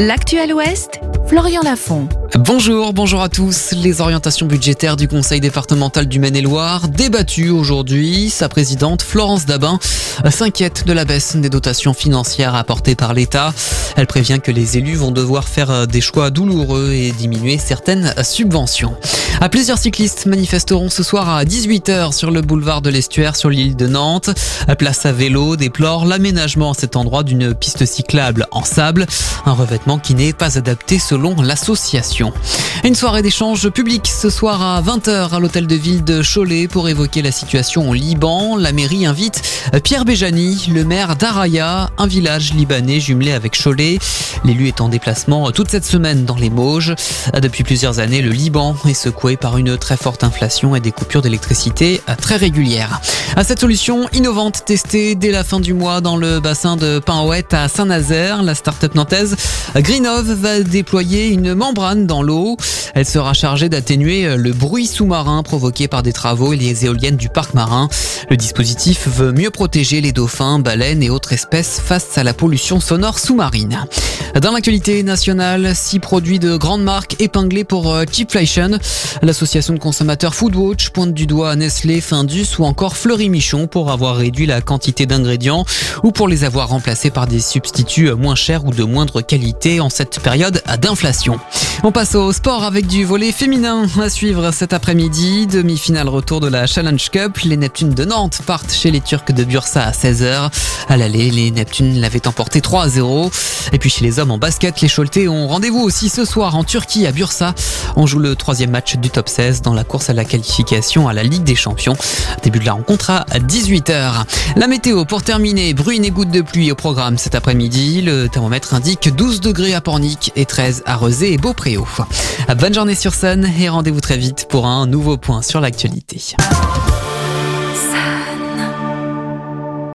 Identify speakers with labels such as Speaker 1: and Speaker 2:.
Speaker 1: L'actuel Ouest, Florian Lafont.
Speaker 2: Bonjour, bonjour à tous. Les orientations budgétaires du Conseil départemental du Maine-et-Loire débattues aujourd'hui. Sa présidente Florence Dabin s'inquiète de la baisse des dotations financières apportées par l'État. Elle prévient que les élus vont devoir faire des choix douloureux et diminuer certaines subventions. À plusieurs cyclistes manifesteront ce soir à 18h sur le boulevard de l'Estuaire sur l'île de Nantes. Place à vélo déplore l'aménagement à cet endroit d'une piste cyclable en sable, un revêtement qui n'est pas adapté selon l'association. Une soirée d'échange public ce soir à 20h à l'hôtel de ville de Cholet pour évoquer la situation au Liban. La mairie invite Pierre Béjani, le maire d'Araya, un village libanais jumelé avec Cholet. L'élu est en déplacement toute cette semaine dans les Mauges. Depuis plusieurs années, le Liban est secoué par une très forte inflation et des coupures d'électricité très régulières. À cette solution innovante testée dès la fin du mois dans le bassin de Pinhouette à Saint-Nazaire, la start-up nantaise Greenov va déployer une membrane dans l'eau. Elle sera chargée d'atténuer le bruit sous-marin provoqué par des travaux et les éoliennes du parc marin. Le dispositif veut mieux protéger les dauphins, baleines et autres espèces face à la pollution sonore sous-marine. Dans l'actualité nationale, six produits de grande marque épinglés pour euh, Cheapflation. L'association de consommateurs Foodwatch pointe du doigt Nestlé, Findus ou encore Fleury Michon pour avoir réduit la quantité d'ingrédients ou pour les avoir remplacés par des substituts moins chers ou de moindre qualité en cette période d'inflation. On passe au sport avec du volet féminin à suivre cet après-midi. Demi-finale retour de la Challenge Cup. Les Neptunes de Nantes partent chez les Turcs de Bursa à 16h. À l'aller, les Neptunes l'avaient emporté 3 à 0. Et puis chez les hommes en basket, les Choletais ont rendez-vous aussi ce soir en Turquie à Bursa. On joue le troisième match du top 16 dans la course à la qualification à la Ligue des Champions. Début de la rencontre à 18h. La météo pour terminer, bruine et gouttes de pluie au programme cet après-midi. Le thermomètre indique 12 degrés à Pornic et 13 à Rezé et Beaupré. Bonne journée sur Sun et rendez-vous très vite pour un nouveau point sur l'actualité.